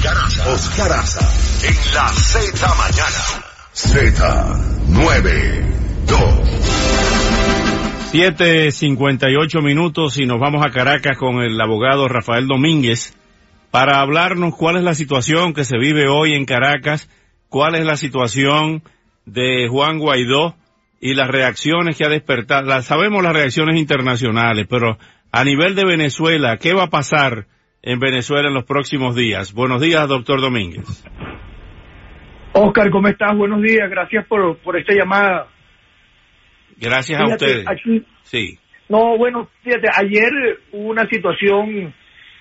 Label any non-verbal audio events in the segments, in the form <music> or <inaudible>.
Oscar Aza. Oscar Aza en la Z mañana. Z92. 7.58 minutos y nos vamos a Caracas con el abogado Rafael Domínguez para hablarnos cuál es la situación que se vive hoy en Caracas, cuál es la situación de Juan Guaidó y las reacciones que ha despertado. Las, sabemos las reacciones internacionales, pero a nivel de Venezuela, ¿qué va a pasar en Venezuela en los próximos días? Buenos días, doctor Domínguez. Oscar, ¿cómo estás? Buenos días, gracias por, por esta llamada. Gracias a ustedes. aquí- Sí. no, bueno, fíjate, ayer hubo una situación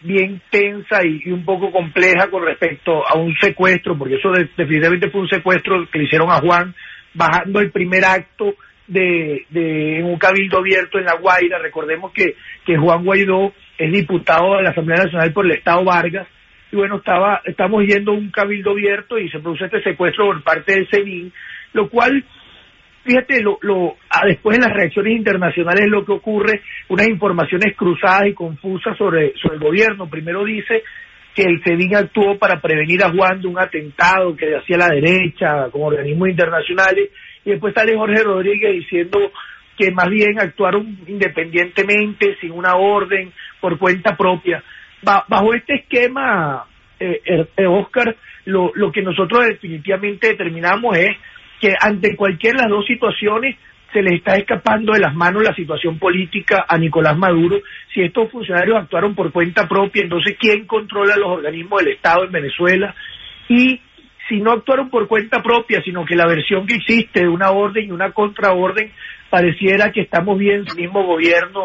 bien tensa y, y un poco compleja con respecto a un secuestro, porque eso de- definitivamente fue un secuestro que le hicieron a Juan bajando el primer acto de, de un cabildo abierto en La Guaira. Recordemos que, que Juan Guaidó es diputado de la Asamblea Nacional por el Estado Vargas y bueno, estaba, estamos yendo un cabildo abierto y se produce este secuestro por parte del CENIN, lo cual fíjate, lo, lo, a- después en las reacciones internacionales lo que ocurre, unas informaciones cruzadas y confusas sobre, sobre el gobierno. Primero dice que el CEDIN actuó para prevenir a Juan de un atentado que hacía la derecha con organismos internacionales, y después sale Jorge Rodríguez diciendo que más bien actuaron independientemente, sin una orden, por cuenta propia. Ba- bajo este esquema, eh, eh, eh, Oscar, lo, lo que nosotros definitivamente determinamos es que ante cualquiera de las dos situaciones se le está escapando de las manos la situación política a Nicolás Maduro. Si estos funcionarios actuaron por cuenta propia, entonces ¿quién controla los organismos del Estado en Venezuela? Y si no actuaron por cuenta propia, sino que la versión que existe de una orden y una contraorden, pareciera que estamos viendo el mismo gobierno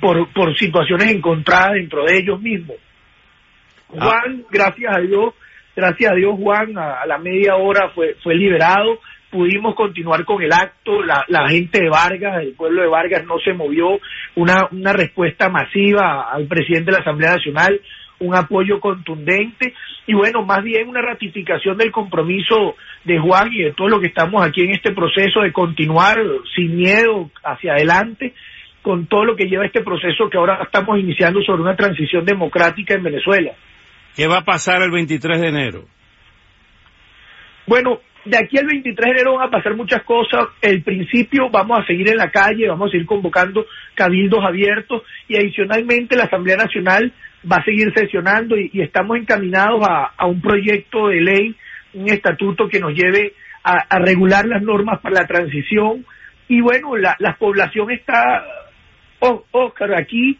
por, por situaciones encontradas dentro de ellos mismos. Juan, gracias a Dios, gracias a Dios Juan, a, a la media hora fue, fue liberado, pudimos continuar con el acto, la, la gente de Vargas, el pueblo de Vargas no se movió, una, una respuesta masiva al presidente de la Asamblea Nacional, un apoyo contundente y bueno, más bien una ratificación del compromiso de Juan y de todo lo que estamos aquí en este proceso de continuar sin miedo hacia adelante con todo lo que lleva este proceso que ahora estamos iniciando sobre una transición democrática en Venezuela. ¿Qué va a pasar el 23 de enero? Bueno, de aquí al 23 de enero van a pasar muchas cosas. El principio vamos a seguir en la calle, vamos a seguir convocando cabildos abiertos y adicionalmente la Asamblea Nacional va a seguir sesionando y, estamos encaminados a, un proyecto de ley, un estatuto que nos lleve a, a regular las normas para la transición. Y bueno, la, la población está, oh, Oscar, aquí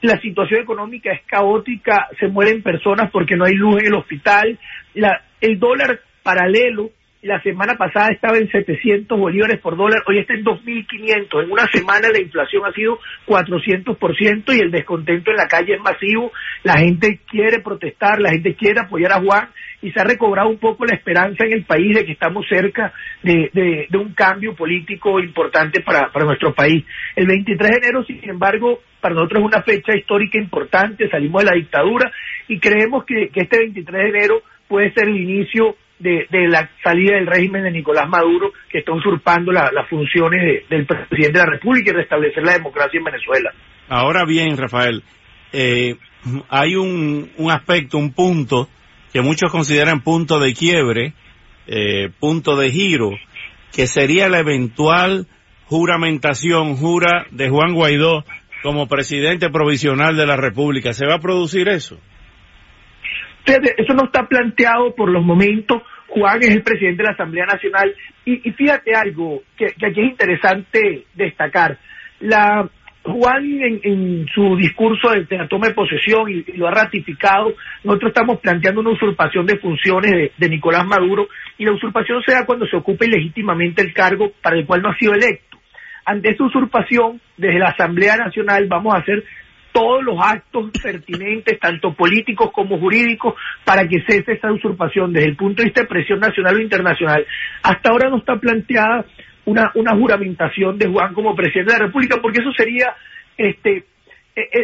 la situación económica es caótica, se mueren personas porque no hay luz en el hospital, la, el dólar paralelo la semana pasada estaba en 700 bolívares por dólar, hoy está en 2.500. En una semana la inflación ha sido 400% y el descontento en la calle es masivo. La gente quiere protestar, la gente quiere apoyar a Juan y se ha recobrado un poco la esperanza en el país de que estamos cerca de, de, de un cambio político importante para, para nuestro país. El 23 de enero, sin embargo, para nosotros es una fecha histórica importante, salimos de la dictadura y creemos que, que este 23 de enero puede ser el inicio de, la salida del régimen de Nicolás Maduro, que está usurpando la, las funciones de, del presidente de la República y restablecer la democracia en Venezuela. Ahora bien, Rafael, eh, hay un, un, aspecto, un punto que muchos consideran punto de quiebre, eh, punto de giro, que sería la eventual juramentación, jura de Juan Guaidó como presidente provisional de la República. ¿Se va a producir eso? Eso no está planteado por los momentos. Juan es el presidente de la Asamblea Nacional. Y, fíjate algo que, aquí es interesante destacar. La, Juan en, en su discurso de, la toma de posesión y, y, lo ha ratificado, nosotros estamos planteando una usurpación de funciones de, de Nicolás Maduro y la usurpación se da cuando se ocupa ilegítimamente el cargo para el cual no ha sido electo. Ante esa usurpación, desde la Asamblea Nacional vamos a hacer todos los actos pertinentes, tanto políticos como jurídicos, para que cese esa usurpación desde el punto de vista de presión nacional o internacional. Hasta ahora no está planteada una, una juramentación de Juan como presidente de la República, porque eso sería este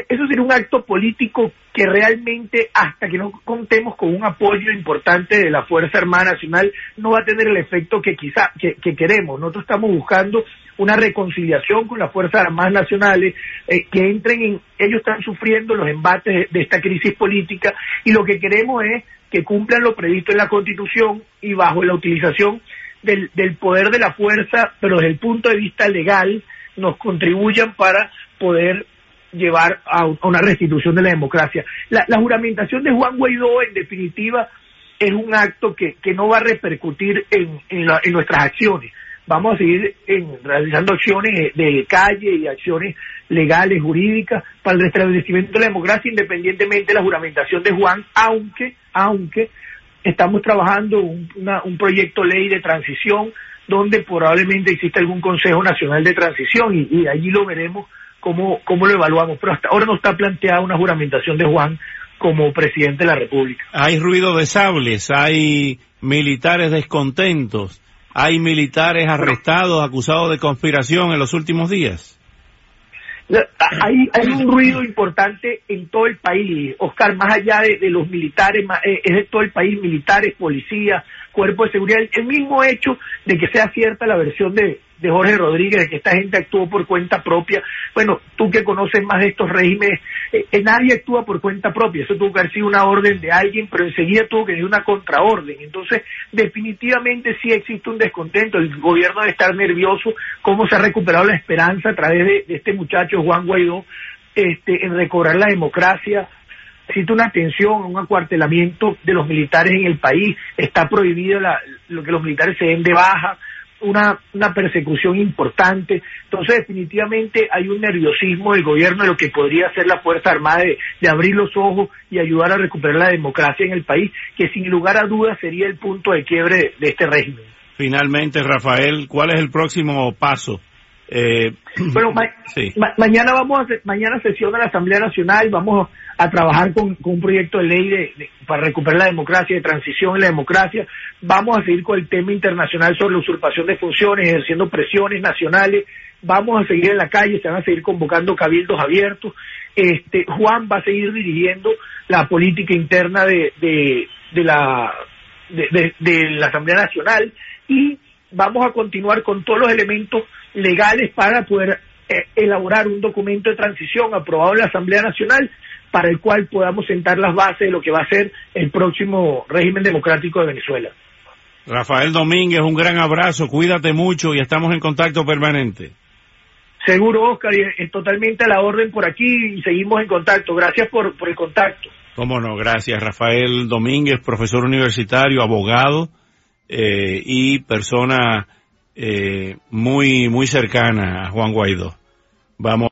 eso sería un acto político que realmente, hasta que no contemos con un apoyo importante de la Fuerza Armada Nacional, no va a tener el efecto que quizá que, queremos. Nosotros estamos buscando una reconciliación con las Fuerzas Armadas Nacionales, eh, que entren en, ellos están sufriendo los embates de, esta crisis política y lo que queremos es que cumplan lo previsto en la Constitución y bajo la utilización del, del poder de la fuerza, pero desde el punto de vista legal, nos contribuyan para poder llevar a, una restitución de la democracia. La, juramentación de Juan Guaidó, en definitiva, es un acto que, que no va a repercutir en, en, nuestras acciones. Vamos a seguir en, realizando acciones de calle y acciones legales, jurídicas, para el restablecimiento de la democracia, independientemente de la juramentación de Juan, aunque, aunque estamos trabajando un, un proyecto ley de transición donde probablemente exista algún Consejo Nacional de Transición y, y allí lo veremos cómo, cómo lo evaluamos, pero hasta ahora no está planteada una juramentación de Juan como presidente de la República. Hay ruido de sables, hay militares descontentos, hay militares arrestados, acusados de conspiración en los últimos días. Hay, hay un ruido importante en todo el país, Oscar, más allá de, los militares, eh, es de todo el país, militares, policías, cuerpo de seguridad, el mismo hecho de que sea cierta la versión de, de Jorge Rodríguez, de que esta gente actuó por cuenta propia. Bueno, tú que conoces más de estos regímenes, eh, eh, nadie actúa por cuenta propia, eso tuvo que haber sido una orden de alguien, pero enseguida tuvo que ser una contraorden. Entonces, definitivamente sí existe un descontento, el gobierno debe estar nervioso, cómo se ha recuperado la esperanza a través de, este muchacho Juan Guaidó este, en recobrar la democracia, existe una tensión, un acuartelamiento de los militares en el país, está prohibido la, lo que los militares se den de baja, una, una persecución importante. Entonces, definitivamente hay un nerviosismo del gobierno de lo que podría ser la Fuerza Armada de, de, abrir los ojos y ayudar a recuperar la democracia en el país, que sin lugar a dudas sería el punto de quiebre de, este régimen. Finalmente, Rafael, ¿cuál es el próximo paso? Eh, <clears throat> bueno, mañana vamos a mañana sesión de la Asamblea Nacional, vamos a trabajar con, un proyecto de ley de, para recuperar la democracia, de transición en la democracia. Vamos a seguir con el tema internacional sobre la usurpación de funciones, ejerciendo presiones nacionales. Vamos a seguir en la calle, se van a seguir convocando cabildos abiertos. Este, Juan va a seguir dirigiendo la política interna de, de, de la de, de, la Asamblea Nacional y vamos a continuar con todos los elementos legales para poder eh, elaborar un documento de transición aprobado en la Asamblea Nacional para el cual podamos sentar las bases de lo que va a ser el próximo régimen democrático de Venezuela. Rafael Domínguez, un gran abrazo, cuídate mucho y estamos en contacto permanente. Seguro, Oscar, y es totalmente a la orden por aquí y seguimos en contacto. Gracias por, por el contacto. Cómo no, gracias. Rafael Domínguez, profesor universitario, abogado eh, y persona eh, muy, muy cercana a Juan Guaidó. Vamos.